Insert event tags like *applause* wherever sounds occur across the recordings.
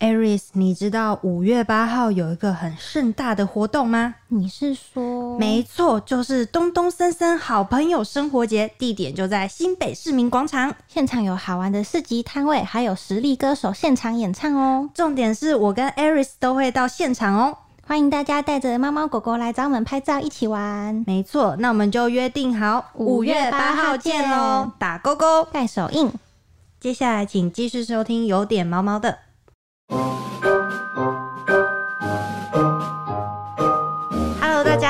Aris，你知道五月八号有一个很盛大的活动吗？你是说？没错，就是东东森森好朋友生活节，地点就在新北市民广场。现场有好玩的市集摊位，还有实力歌手现场演唱哦。重点是我跟 Aris 都会到现场哦，欢迎大家带着猫猫狗狗来找我们拍照，一起玩。没错，那我们就约定好五月八号见喽，打勾勾，盖手印。接下来请继续收听有点毛毛的。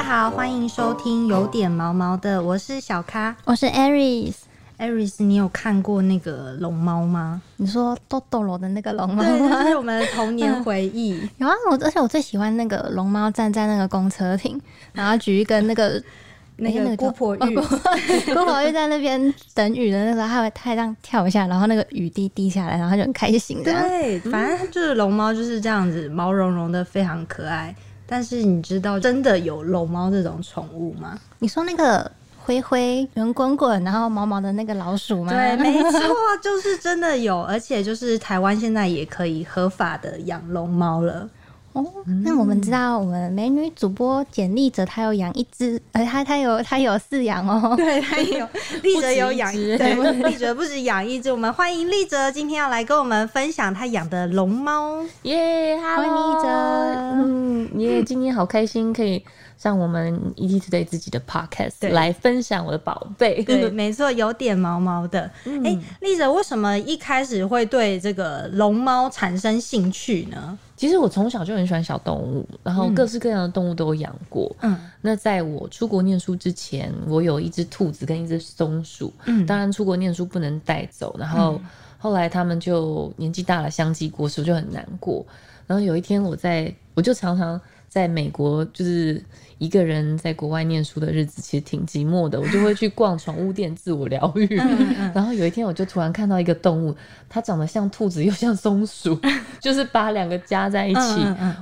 好，欢迎收听有点毛毛的，我是小咖，我是 Aris。Aris，你有看过那个龙猫吗？你说豆豆罗的那个龙猫吗？是我们的童年回忆。*laughs* 有啊，我而且我最喜欢那个龙猫站在那个公车亭，*laughs* 然后举一根那个。那个姑婆玉，姑婆玉在那边等雨的那时候，他会他这样跳一下，然后那个雨滴滴下来，然后他就很开心。对，反正就是龙猫就是这样子，毛茸茸的，非常可爱。但是你知道真的有龙猫这种宠物吗？你说那个灰灰圆滚滚，然后毛毛的那个老鼠吗？对，*laughs* 没错，就是真的有，而且就是台湾现在也可以合法的养龙猫了。哦，那我们知道，我们美女主播简丽哲她有养一只，*laughs* 呃，她她有她有饲养哦，对，她有 *laughs* 丽哲有养，对，丽哲不止养一只，我们欢迎丽哲今天要来跟我们分享她养的龙猫，耶，欢迎丽哲，嗯，耶，今天好开心可以。像我们 ET Today 自己的 Podcast 来分享我的宝贝，对，*laughs* 没错，有点毛毛的。哎，丽哲，为什么一开始会对这个龙猫产生兴趣呢？其实我从小就很喜欢小动物，然后各式各样的动物都有养过。嗯，那在我出国念书之前，我有一只兔子跟一只松鼠。嗯，当然出国念书不能带走，然后后来他们就年纪大了，相继过世，我就很难过。然后有一天，我在我就常常在美国，就是。一个人在国外念书的日子其实挺寂寞的，我就会去逛宠物店自我疗愈。*laughs* 然后有一天我就突然看到一个动物，它长得像兔子又像松鼠，*laughs* 就是把两个加在一起。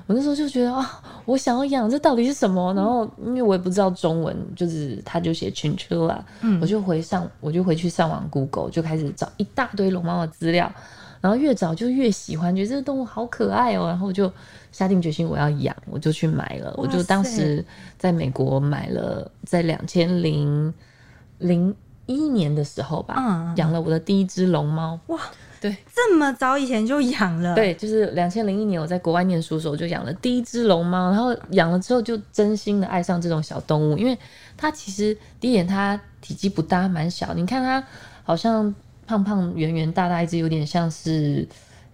我那时候就觉得啊，我想要养，这到底是什么？然后因为我也不知道中文，就是他就写 chinchilla，我就回上我就回去上网 Google 就开始找一大堆龙猫的资料，然后越早就越喜欢，觉得这个动物好可爱哦，然后就。下定决心我要养，我就去买了。我就当时在美国买了，在两千零零一年的时候吧，养了我的第一只龙猫。哇，对，这么早以前就养了？对，就是两千零一年我在国外念书的时候就养了第一只龙猫，然后养了之后就真心的爱上这种小动物，因为它其实第一眼它体积不大，蛮小。你看它好像胖胖圆圆大大一只，有点像是。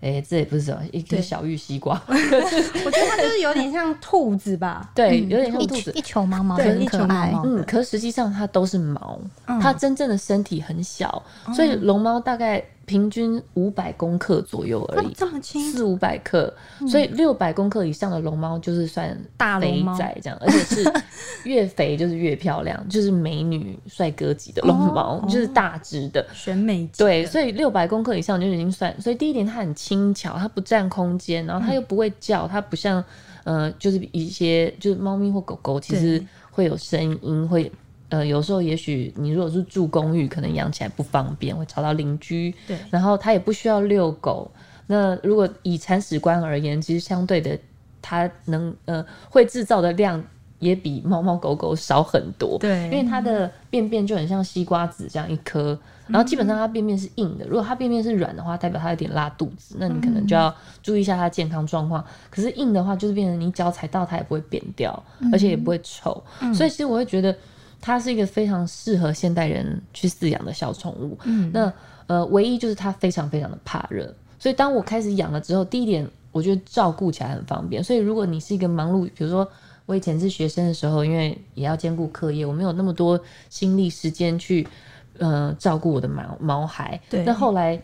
哎，这也不是什么，一个小玉西瓜。*laughs* *laughs* 我觉得它就是有点像兔子吧？对，有点像兔子，一球毛毛，很可爱。嗯，可实际上它都是毛，它真正的身体很小，所以龙猫大概。平均五百公克左右而已，这么轻，四五百克，所以六百公克以上的龙猫就是算大肥仔这样，而且是越肥就是越漂亮，*laughs* 就是美女帅哥级的龙猫，就是大只的选美。对，所以六百公克以上就已经算。所以第一点，它很轻巧，它不占空间，然后它又不会叫，它不像呃，就是一些就是猫咪或狗狗，其实会有声音会。呃，有时候也许你如果是住公寓，可能养起来不方便，会吵到邻居。对，然后它也不需要遛狗。那如果以铲屎官而言，其实相对的，它能呃会制造的量也比猫猫狗狗少很多。对，因为它的便便就很像西瓜子这样一颗，然后基本上它便便是硬的。如果它便便是软的话，代表它有点拉肚子，那你可能就要注意一下它健康状况。可是硬的话，就是变成你脚踩到它也不会扁掉，而且也不会臭。所以其实我会觉得。它是一个非常适合现代人去饲养的小宠物。嗯，那呃，唯一就是它非常非常的怕热，所以当我开始养了之后，第一点我觉得照顾起来很方便。所以如果你是一个忙碌，比如说我以前是学生的时候，因为也要兼顾课业，我没有那么多心力时间去呃照顾我的毛毛孩。对，那后来。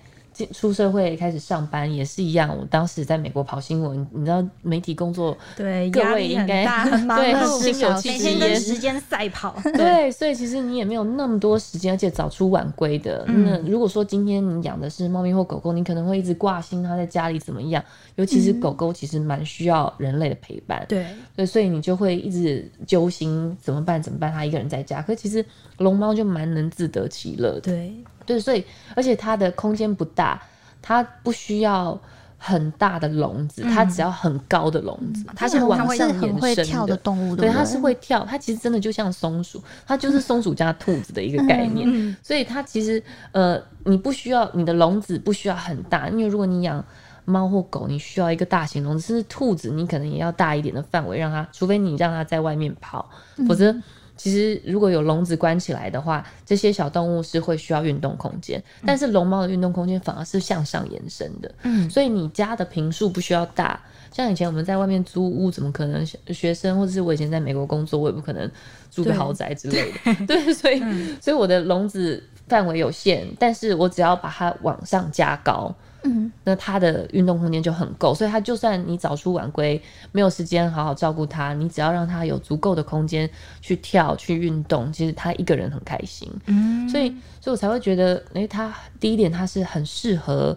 出社会开始上班也是一样，我当时在美国跑新闻，你知道媒体工作，对，各位应该 *laughs* 对心有戚戚焉，时间赛跑，对，所以其实你也没有那么多时间，而且早出晚归的。那如果说今天你养的是猫咪或狗狗，你可能会一直挂心它在家里怎么样，尤其是狗狗，其实蛮需要人类的陪伴，对，对，所以你就会一直揪心怎么办？怎么办？它一个人在家，可其实龙猫就蛮能自得其乐的，对。对，所以而且它的空间不大，它不需要很大的笼子，它只要很高的笼子，它是往上延伸的动物，对，它是会跳，它其实真的就像松鼠，它就是松鼠加兔子的一个概念，所以它其实呃，你不需要你的笼子不需要很大，因为如果你养猫或狗，你需要一个大型笼子，甚至兔子你可能也要大一点的范围，让它，除非你让它在外面跑，否则。其实如果有笼子关起来的话，这些小动物是会需要运动空间，但是龙猫的运动空间反而是向上延伸的。嗯，所以你家的平数不需要大，像以前我们在外面租屋，怎么可能学生或者是我以前在美国工作，我也不可能住个豪宅之类的。*laughs* 对，所以所以我的笼子范围有限，但是我只要把它往上加高。嗯，那它的运动空间就很够，所以它就算你早出晚归，没有时间好好照顾它，你只要让它有足够的空间去跳、去运动，其实它一个人很开心。嗯，所以，所以我才会觉得，哎，它第一点，它是很适合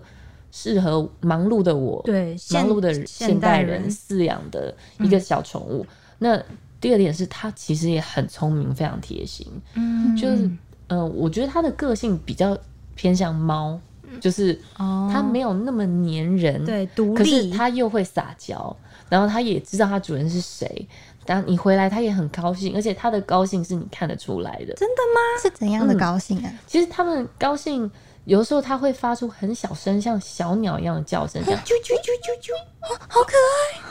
适合忙碌的我，对忙碌的现代人饲养的一个小宠物。那第二点是，它其实也很聪明，非常贴心。嗯，就是，嗯，我觉得它的个性比较偏向猫。就是它没有那么粘人，对，独立，可是它又会撒娇，然后它也知道它主人是谁。当你回来，它也很高兴，而且它的高兴是你看得出来的。真的吗？是怎样的高兴啊？其实它们高兴，有的时候它会发出很小声，像小鸟一样的叫声，这样啾啾啾啾啾，好可爱。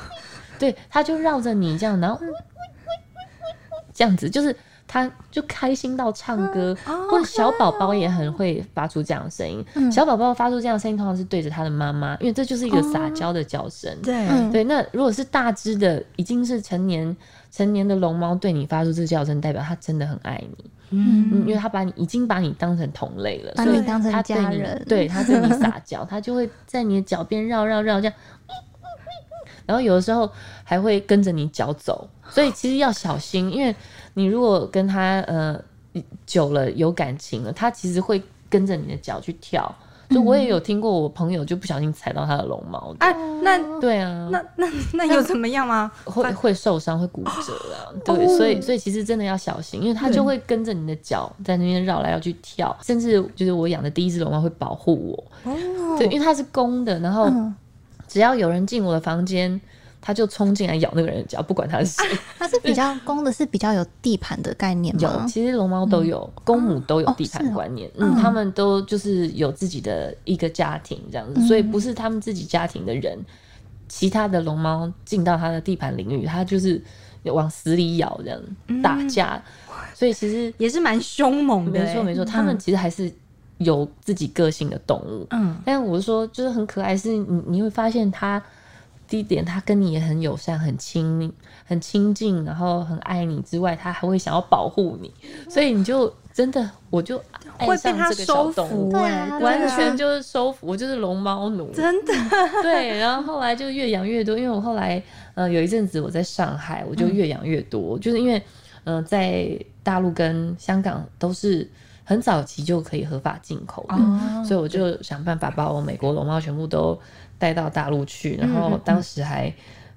对，它就绕着你这样，然后这样子，就是。他就开心到唱歌，或者小宝宝也很会发出这样的声音。小宝宝发出这样的声音，通常是对着他的妈妈，因为这就是一个撒娇的叫声。对对，那如果是大只的，已经是成年成年的龙猫对你发出这个叫声，代表它真的很爱你。嗯，因为他把你已经把你当成同类了，把你当成家人。对，它对你撒娇，*laughs* 他就会在你的脚边绕绕绕这样，*laughs* 然后有的时候还会跟着你脚走。所以其实要小心，因为。你如果跟他呃久了有感情了，他其实会跟着你的脚去跳。就我也有听过，我朋友就不小心踩到他的龙毛。哎，那对啊，那那那有怎么样吗？会会受伤，会骨折啊。对，所以所以其实真的要小心，因为他就会跟着你的脚在那边绕来绕去跳，甚至就是我养的第一只龙猫会保护我。哦，对，因为它是公的，然后只要有人进我的房间。他就冲进来咬那个人的脚，不管他是谁。他是比较公的，是比较有地盘的概念吗？有，其实龙猫都有，公母都有地盘观念。嗯，他们都就是有自己的一个家庭这样子，所以不是他们自己家庭的人，其他的龙猫进到他的地盘领域，他就是往死里咬这样打架。所以其实也是蛮凶猛的。没错没错，他们其实还是有自己个性的动物。嗯，但我是说，就是很可爱，是你你会发现它。第一点，他跟你也很友善、很亲、很亲近，然后很爱你之外，他还会想要保护你，所以你就真的，我就爱上这个小动物，完全就是收服，我就是龙猫奴，真的。*laughs* 对，然后后来就越养越多，因为我后来呃有一阵子我在上海，我就越养越多，就是因为嗯在大陆跟香港都是很早期就可以合法进口的，所以我就想办法把我美国龙猫全部都。带到大陆去，然后当时还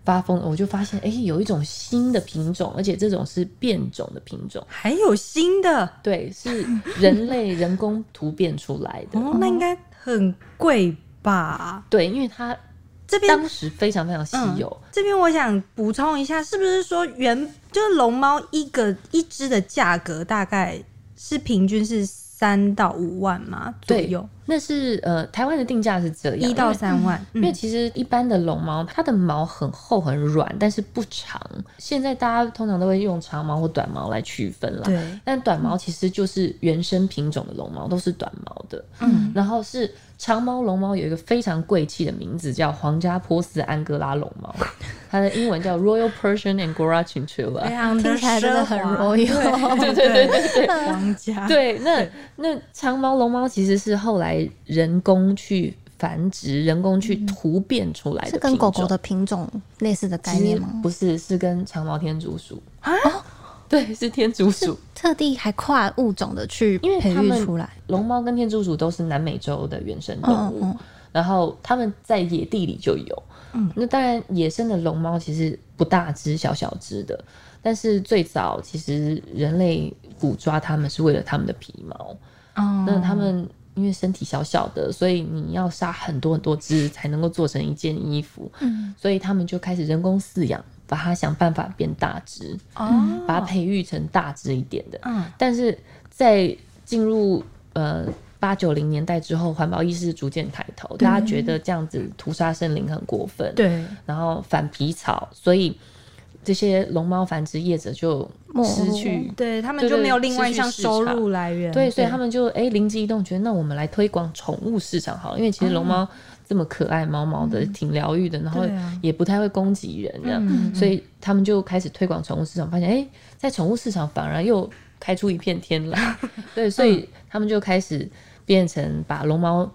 发疯，我就发现，哎，有一种新的品种，而且这种是变种的品种，还有新的，对，是人类人工突变出来的，*laughs* 哦，那应该很贵吧？对，因为它这边当时非常非常稀有。这边我想补充一下，是不是说原就是龙猫一个一只的价格大概是平均是？三到五万嘛左右，那是呃台湾的定价是这样，一到三万。因为其实一般的龙猫，它的毛很厚很软，但是不长。现在大家通常都会用长毛或短毛来区分了。对，但短毛其实就是原生品种的龙猫，都是短毛的。嗯，然后是。长毛龙猫有一个非常贵气的名字，叫皇家波斯安哥拉龙猫，*laughs* 它的英文叫 Royal Persian Angora Chinchilla，听起来真的很 royal，*laughs* 对对对对对，皇家。对，那那长毛龙猫其实是后来人工去繁殖、人工去突变出来的，是跟狗狗的品种类似的概念吗？不是，是跟长毛天竺鼠啊。对，是天竺鼠，特地还跨物种的去培育出来。龙猫跟天竺鼠都是南美洲的原生动物，然后它们在野地里就有。嗯，那当然，野生的龙猫其实不大只，小小只的。但是最早其实人类捕抓它们是为了它们的皮毛。哦，那它们因为身体小小的，所以你要杀很多很多只才能够做成一件衣服。嗯，所以他们就开始人工饲养，把它想办法变大只，哦，把它培育成大只一点的。嗯，但是在进入呃八九零年代之后，环保意识逐渐抬头，大家觉得这样子屠杀森林很过分，对，然后反皮草，所以。这些龙猫繁殖业者就失去，对他们就没有另外一项收入来源。对，所以他们就哎灵机一动，觉得那我们来推广宠物市场好，因为其实龙猫这么可爱，毛毛的，挺疗愈的，然后也不太会攻击人，这样，所以他们就开始推广宠物市场，发现哎，在宠物市场反而又开出一片天来。*laughs* 对，所以他们就开始变成把龙猫。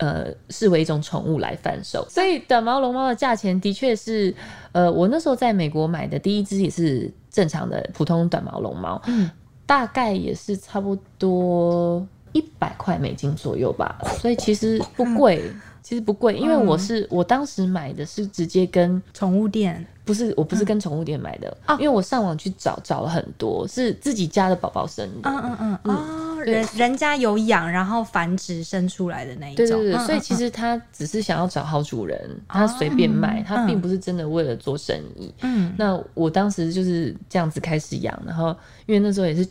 呃，视为一种宠物来贩售，所以短毛龙猫的价钱的确是，呃，我那时候在美国买的第一只也是正常的普通短毛龙猫，嗯，大概也是差不多一百块美金左右吧，所以其实不贵。其实不贵，因为我是我当时买的是直接跟宠物店，不是我不是跟宠物店买的，因为我上网去找找了很多，是自己家的宝宝生的，嗯嗯嗯，哦，人人家有养，然后繁殖生出来的那一种，对对对，所以其实他只是想要找好主人，他随便卖，他并不是真的为了做生意。嗯，那我当时就是这样子开始养，然后因为那时候也是。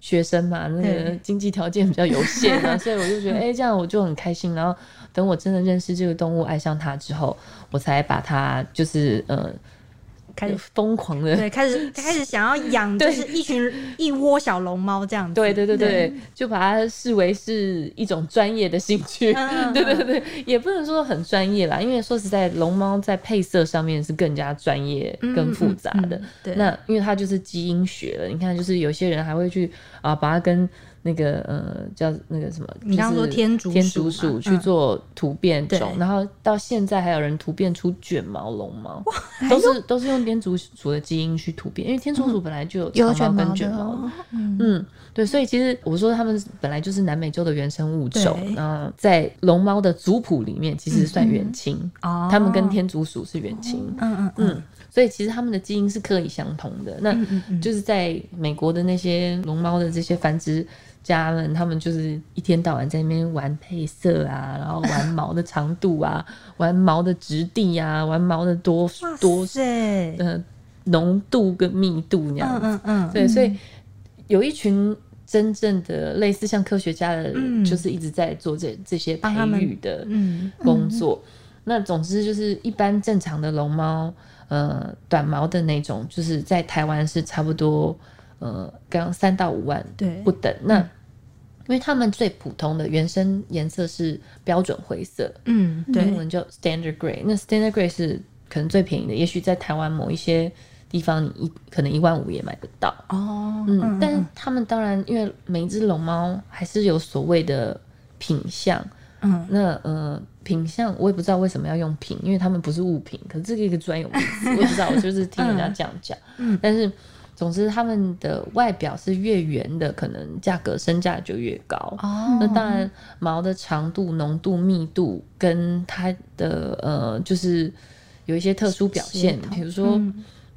学生嘛，那个经济条件比较有限啊，*laughs* 所以我就觉得，哎，这样我就很开心。然后等我真的认识这个动物，爱上它之后，我才把它就是呃。开始疯狂的，对，开始 *laughs* 开始想要养，就是一群 *laughs* 一窝小龙猫这样子。对对对对，就把它视为是一种专业的兴趣。*laughs* 对对对，也不能说很专业啦，因为说实在，龙猫在配色上面是更加专业、更复杂的。对那因为它就是基因学了，你看，就是有些人还会去啊，把它跟。那个呃，叫那个什么？你刚说天竺天竺鼠去做突变种，然后到现在还有人突变出卷毛龙猫，都是都是用天竺鼠的基因去突变，因为天竺鼠本来就有长毛跟卷毛。嗯，对，所以其实我说他们本来就是南美洲的原生物种，嗯，在龙猫的族谱里面其实算远亲，哦，他们跟天竺鼠是远亲。嗯嗯嗯。所以其实他们的基因是可以相同的，那就是在美国的那些龙猫的这些繁殖家们，他们就是一天到晚在那边玩配色啊，然后玩 *laughs* 毛的长度啊，玩毛的质地啊，玩毛的多多呃浓度跟密度那样子。嗯嗯嗯。对，所以有一群真正的类似像科学家的，就是一直在做这这些培育的工作。那总之就是一般正常的龙猫。呃，短毛的那种，就是在台湾是差不多，呃，刚三到五万不等。那因为他们最普通的原生颜色是标准灰色，嗯，英文叫 standard gray。那 standard gray 是可能最便宜的，也许在台湾某一些地方，你一可能一万五也买得到。哦，嗯，但是他们当然，因为每一只龙猫还是有所谓的品相。嗯，那呃，品相我也不知道为什么要用品，因为他们不是物品，可是这个一个专有名词，*laughs* 我不知道，我就是听人家这样讲。嗯，但是总之他们的外表是越圆的，可能价格身价就越高。哦，那当然毛的长度、浓度、密度跟它的呃，就是有一些特殊表现，比如说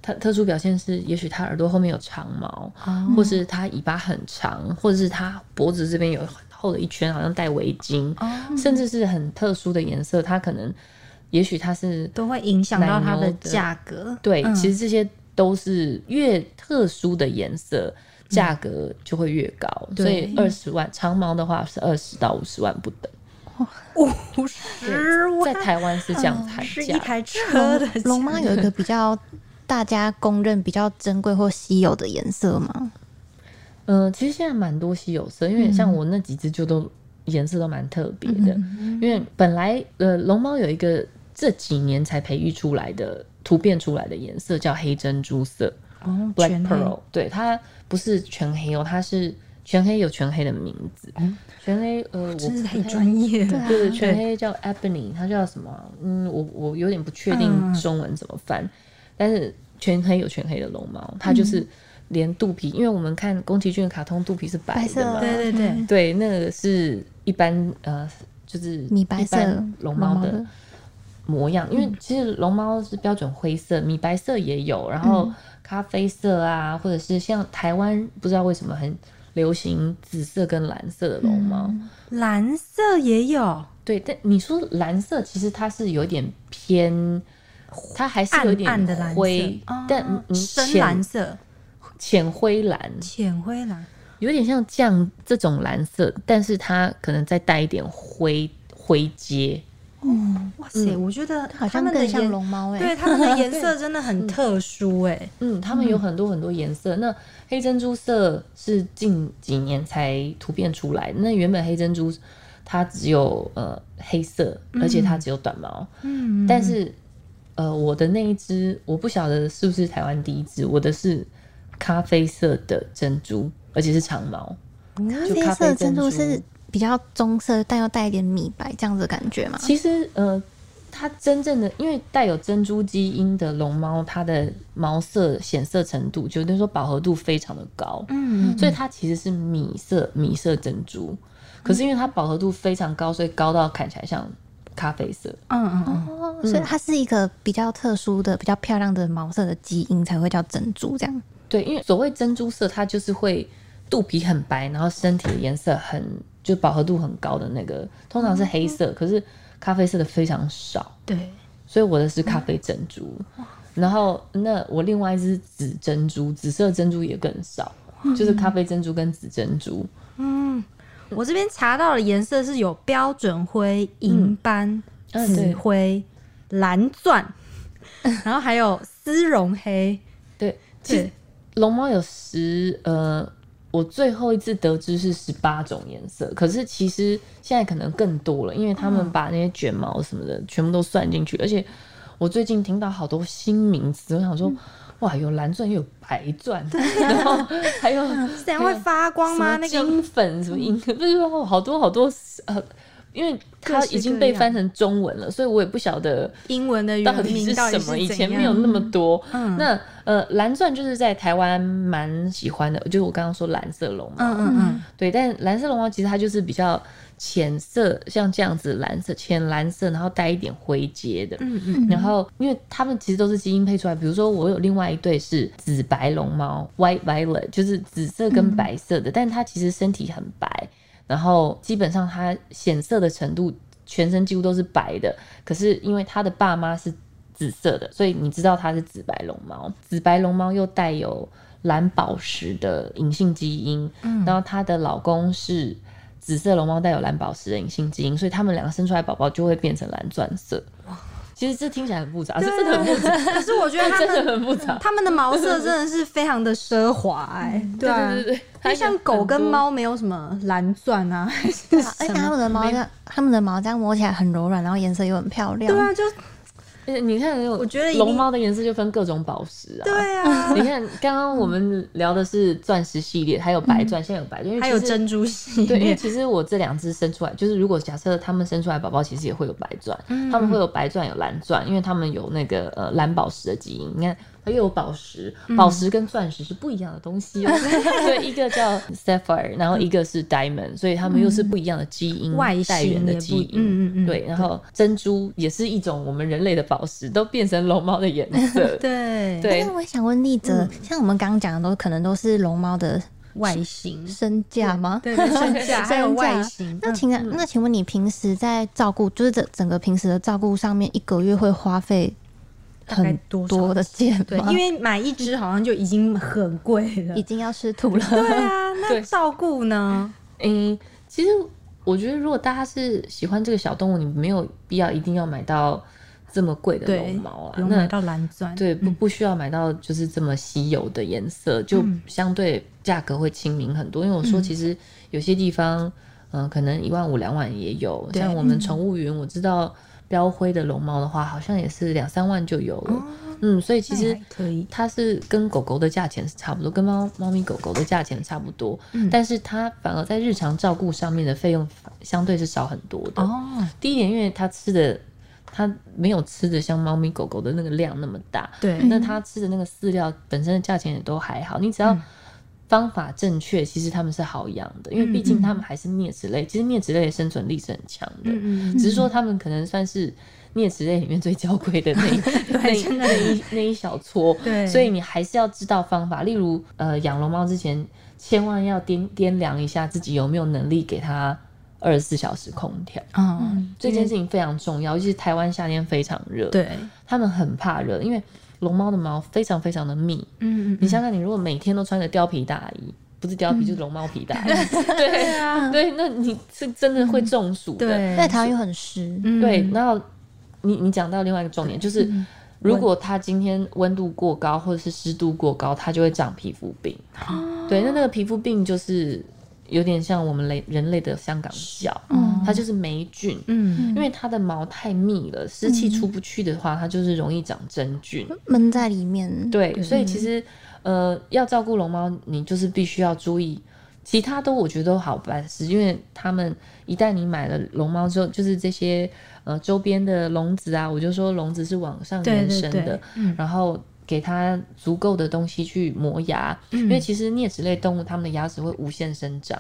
它特殊表现是，也许它耳朵后面有长毛，或是它尾巴很长，或者是它脖子这边有很。厚的一圈，好像戴围巾，甚至是很特殊的颜色，它可能，也许它是都会影响到它的价格。对，其实这些都是越特殊的颜色，价格就会越高。所以二十万长毛的话是二十到五十万不等。五十万，在台湾是这样才是一台车的。龙猫有一个比较大家公认比较珍贵或稀有的颜色吗？嗯，其实现在蛮多稀有色，因为像我那几只就都颜色都蛮特别的。因为本来呃龙猫有一个这几年才培育出来的突变出来的颜色叫黑珍珠色哦，Black Pearl，对，它不是全黑哦，它是全黑有全黑的名字，全黑呃，真是太专业了，对，全黑叫 Ebony，它叫什么？嗯，我我有点不确定中文怎么翻，但是全黑有全黑的龙猫，它就是。连肚皮，因为我们看宫崎骏的卡通，肚皮是白的嘛？对对对，对，那个是一般呃，就是米白色龙猫的模样。因为其实龙猫是标准灰色，米白色也有，然后咖啡色啊，或者是像台湾不知道为什么很流行紫色跟蓝色的龙猫，蓝色也有。对，但你说蓝色，其实它是有点偏，它还是有点暗的蓝灰，但深蓝色、浅灰蓝、浅灰蓝，有点像酱这种蓝色，但是它可能再带一点灰灰阶。嗯，哇塞，我觉得好像更像龙猫哎，对，它们的颜色 *laughs* 真的很特殊哎。嗯，它们有很多很多颜色。那黑珍珠色是近几年才突变出来，那原本黑珍珠它只有呃黑色，而且它只有短毛。嗯，但是呃我的那一只，我不晓得是不是台湾第一只，我的是咖啡色的珍珠，而且是长毛。咖啡色珍珠是。比较棕色，但又带一点米白这样子的感觉嘛。其实，呃，它真正的因为带有珍珠基因的龙猫，它的毛色显色程度，就等于说饱和度非常的高。嗯，所以它其实是米色米色珍珠，可是因为它饱和度非常高，所以高到看起来像咖啡色。嗯嗯哦，所以它是一个比较特殊的、比较漂亮的毛色的基因才会叫珍珠这样。对，因为所谓珍珠色，它就是会肚皮很白，然后身体的颜色很。就饱和度很高的那个，通常是黑色，可是咖啡色的非常少。对，所以我的是咖啡珍珠。然后那我另外一只紫珍珠，紫色珍珠也更少，就是咖啡珍珠跟紫珍珠。嗯，我这边查到的颜色是有标准灰、银斑、紫灰、蓝钻，*laughs* 然后还有丝绒黑。*laughs* 对，其实龙猫有十呃。我最后一次得知是十八种颜色，可是其实现在可能更多了，因为他们把那些卷毛什么的全部都算进去。而且我最近听到好多新名词，我想说，哇，有蓝钻又有白钻，*laughs* 然后还有 *laughs* 这样会发光吗？那个金粉什么银，不是说好多好多呃。因为它已经被翻成中文了，所以我也不晓得英文的到底是什么。以前没有那么多。那呃，蓝钻就是在台湾蛮喜欢的，就是我刚刚说蓝色龙猫。嗯嗯嗯。对，但蓝色龙猫其实它就是比较浅色，像这样子蓝色、浅蓝色，然后带一点灰阶的。嗯嗯。然后，因为它们其实都是基因配出来，比如说我有另外一对是紫白龙猫 （White Violet），就是紫色跟白色的，但它其实身体很白。然后基本上它显色的程度，全身几乎都是白的。可是因为他的爸妈是紫色的，所以你知道它是紫白龙猫。紫白龙猫又带有蓝宝石的隐性基因，然后她的老公是紫色龙猫，带有蓝宝石的隐性基因，所以他们两个生出来宝宝就会变成蓝钻色。其实这听起来很复杂，这真的很复杂。可是我觉得 *laughs* 真的很复杂，他们的毛色真的是非常的奢华哎。对对对对，就像狗跟猫没有什么蓝钻啊，而且他们的毛这样，他们的毛这样摸起来很柔软，然后颜色又很漂亮。对啊，就。你看，我觉得龙猫的颜色就分各种宝石啊。对啊，你看刚刚我们聊的是钻石系列，还有白钻，现在有白钻，还有珍珠系列。对，因为其实我这两只生出来，就是如果假设它们生出来宝宝，其实也会有白钻，他们会有白钻有蓝钻，因为他们有那个呃蓝宝石的基因。你看。它又有宝石，宝石跟钻石是不一样的东西哦。*laughs* 对，一个叫 sapphire，然后一个是 diamond，所以它们又是不一样的基因，外源的基因。嗯嗯嗯。对，然后珍珠也是一种我们人类的宝石，都变成龙猫的颜色。*laughs* 对对。那我想问丽泽，像我们刚刚讲的，都可能都是龙猫的外形、身价吗？对，*laughs* 身价还有外形。那请那请问你平时在照顾，就是整整个平时的照顾上面，一个月会花费？很多的件，对，因为买一只好像就已经很贵了，已经要吃土了。对啊，那照顾呢？嗯，其实我觉得，如果大家是喜欢这个小动物，你没有必要一定要买到这么贵的绒毛啊，买到蓝钻，对，不不需要买到就是这么稀有的颜色，就相对价格会亲民很多。因为我说，其实有些地方，嗯，可能一万五两万也有，像我们宠物云，我知道。标灰的龙猫的话，好像也是两三万就有了。嗯，所以其实可以，它是跟狗狗的价钱是差不多，跟猫猫咪狗狗的价钱差不多。嗯，但是它反而在日常照顾上面的费用相对是少很多的。哦，第一点，因为它吃的，它没有吃的像猫咪狗狗的那个量那么大。对，那它吃的那个饲料本身的价钱也都还好，你只要。方法正确，其实他们是好养的，因为毕竟他们还是啮齿类。其实啮齿类的生存力是很强的，只是说他们可能算是啮齿类里面最娇贵的那那 *laughs* 那一那一小撮。对，所以你还是要知道方法。例如，呃，养龙猫之前，千万要掂掂量一下自己有没有能力给它二十四小时空调。嗯，这件事情非常重要，尤其是台湾夏天非常热，对，他们很怕热，因为龙猫的毛非常非常的密。嗯嗯，你想想，你如果每天都穿着貂皮大衣，不是貂皮就是龙猫皮大衣，*laughs* 对啊，对，那你是真的会中暑的。对，在台湾又很湿。对，然后你你讲到另外一个重点就是。如果它今天温度过高或者是湿度过高，它就会长皮肤病。对，那那个皮肤病就是有点像我们类人类的香港脚，它就是霉菌。嗯，因为它的毛太密了，湿气出不去的话，它就是容易长真菌，闷在里面。对，所以其实呃，要照顾龙猫，你就是必须要注意。其他都我觉得都好办事，因为他们一旦你买了龙猫之后，就是这些。呃，周边的笼子啊，我就说笼子是往上延伸的，然后给它足够的东西去磨牙，因为其实啮齿类动物它们的牙齿会无限生长，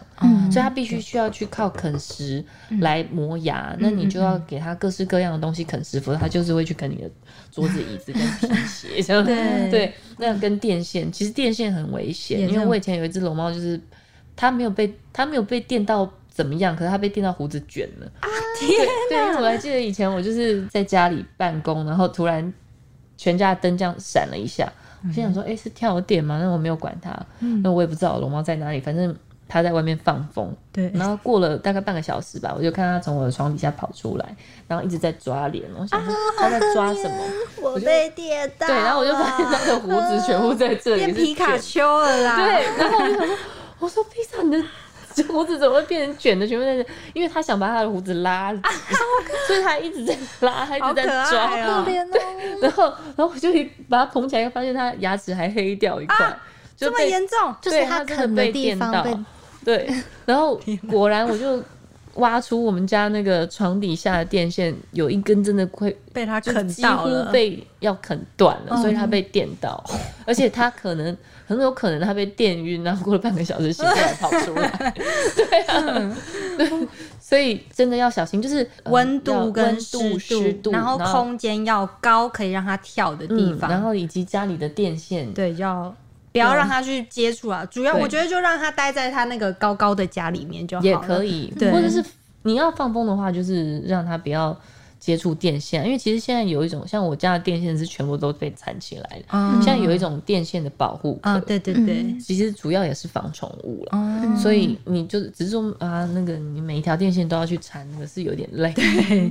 所以它必须需要去靠啃食来磨牙。那你就要给它各式各样的东西啃食，否则它就是会去啃你的桌子、椅子跟皮鞋。这样 *laughs* 对，那跟电线，其实电线很危险，因为我以前有一只龙猫，就是它没有被它没有被电到。怎么样？可是他被电到胡子卷了啊！天对，我还记得以前我就是在家里办公，然后突然全家灯这样闪了一下，我心想说：“哎，是跳电吗？”那我没有管它，那我也不知道龙猫在哪里，反正它在外面放风。对，然后过了大概半个小时吧，我就看它从我的床底下跑出来，然后一直在抓脸。我想说它在抓什么？我被电到。对，然后我就发现它的胡子全部在这里，*laughs* 变皮卡丘了啦。对，然后我就想说：“我说披萨，你的。” *laughs* 胡子怎么会变成卷的？全部在这，因为他想把他的胡子拉，*laughs* 所以他一直在拉，他一直在抓，好可怜哦。然后，然后我就把他捧起来，发现他牙齿还黑掉一块，这么严重，就是他啃的地方被对。然后 *laughs* 果然，我就挖出我们家那个床底下的电线，有一根真的会被它啃到了，被要啃断了，所以它被电到，*laughs* 而且它可能。很有可能它被电晕，然后过了半个小时醒过来跑出来。*laughs* 对啊，对，所以真的要小心，就是温度跟湿度，然后空间要高，可以让它跳的地方，然后以及家里的电线，对，要不要让他去接触啊？主要我觉得就让他待在他那个高高的家里面就好也可以，或者是你要放风的话，就是让他不要。接触电线，因为其实现在有一种像我家的电线是全部都被缠起来的，现在有一种电线的保护啊，对对对，其实主要也是防宠物了，所以你就只是说啊，那个你每一条电线都要去缠，那个是有点累，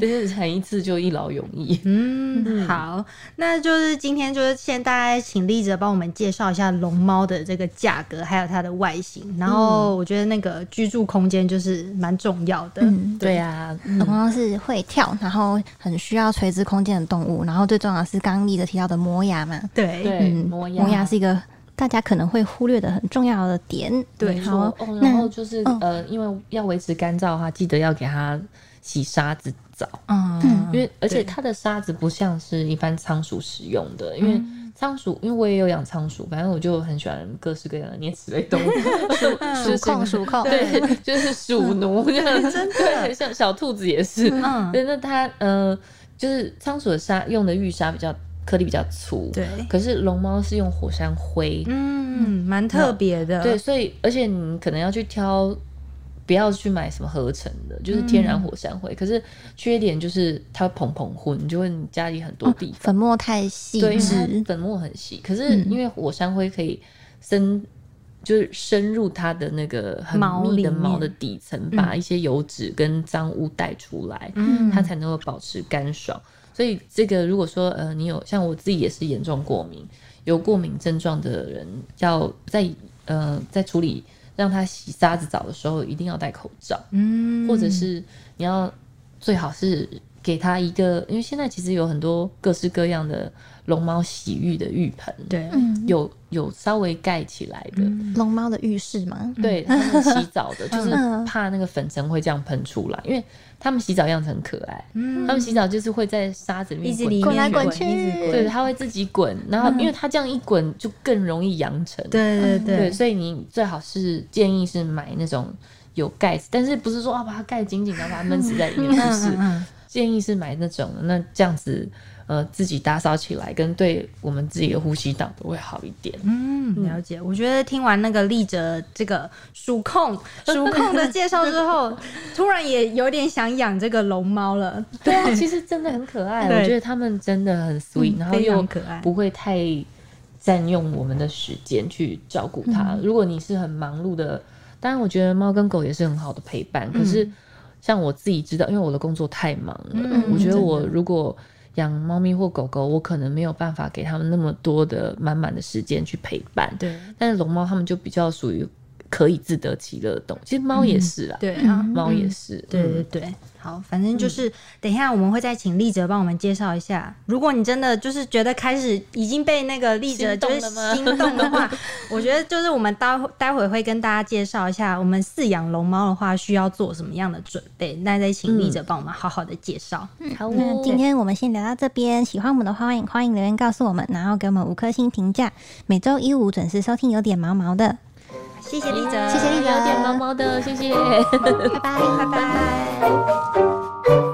但是缠一次就一劳永逸。嗯，好，那就是今天就是先大家请丽哲帮我们介绍一下龙猫的这个价格，还有它的外形，然后我觉得那个居住空间就是蛮重要的，对啊，龙猫是会跳，然后。很需要垂直空间的动物，然后最重要是刚刚丽的提到的磨牙嘛？对，嗯，磨牙，磨牙是一个大家可能会忽略的很重要的点。对，好，然后就是呃，因为要维持干燥的话，记得要给它洗沙子澡。嗯，因为而且它的沙子不像是一般仓鼠使用的，因为。仓鼠，因为我也有养仓鼠，反正我就很喜欢各式各样的啮齿类动物，*laughs* 鼠控鼠控，对，*laughs* 就是鼠奴这样，*laughs* 真的，像小兔子也是。嗯，对，那它呃，就是仓鼠的沙用的玉沙比较颗粒比较粗，对。可是龙猫是用火山灰，嗯，蛮特别的。对，所以而且你可能要去挑。不要去买什么合成的，就是天然火山灰。可是缺点就是它蓬蓬混，就会你家里很多地方粉末太细，对，粉末很细。可是因为火山灰可以深，就是深入它的那个很密的毛的底层，把一些油脂跟脏污带出来，它才能够保持干爽。所以这个如果说呃，你有像我自己也是严重过敏，有过敏症状的人，要在呃在处理。让他洗沙子澡的时候一定要戴口罩，嗯，或者是你要最好是给他一个，因为现在其实有很多各式各样的龙猫洗浴的浴盆，对，有有稍微盖起来的龙猫的浴室嘛，对，他们洗澡的，*laughs* 就是怕那个粉尘会这样喷出来，因为。他们洗澡样子很可爱，他们洗澡就是会在沙子里面滚来滚去，对，它会自己滚，然后因为它这样一滚就更容易扬尘，对对对，所以你最好是建议是买那种有盖子，但是不是说啊把它盖紧紧的把它闷死在里面，不是，建议是买那种，那这样子。呃自己打扫起来，跟对我们自己的呼吸道都会好一点。嗯，了解。我觉得听完那个立哲这个数控 *laughs* 数控的介绍之后，*laughs* 突然也有点想养这个龙猫了。对啊，其实真的很可爱，我觉得他们真的很 sweet，然后又可爱，不会太占用我们的时间去照顾它。如果你是很忙碌的，当然我觉得猫跟狗也是很好的陪伴，可是。像我自己知道，因为我的工作太忙了，我觉得我如果养猫咪或狗狗，我可能没有办法给他们那么多的满满的时间去陪伴。对，但是龙猫它们就比较属于可以自得其乐的动物，其实猫也是啊，对啊，猫也是，对对对。好，反正就是等一下我们会再请丽哲帮我们介绍一下。如果你真的就是觉得开始已经被那个丽哲就是心动的话，*laughs* 我觉得就是我们待会待会会跟大家介绍一下，我们饲养龙猫的话需要做什么样的准备。那再请丽哲帮我们好好的介绍。嗯，好，那今天我们先聊到这边。喜欢我们的欢迎欢迎留言告诉我们，然后给我们五颗星评价。每周一五准时收听，有点毛毛的。谢谢丽泽，谢谢丽泽，有点毛毛的，谢谢，拜拜，拜拜。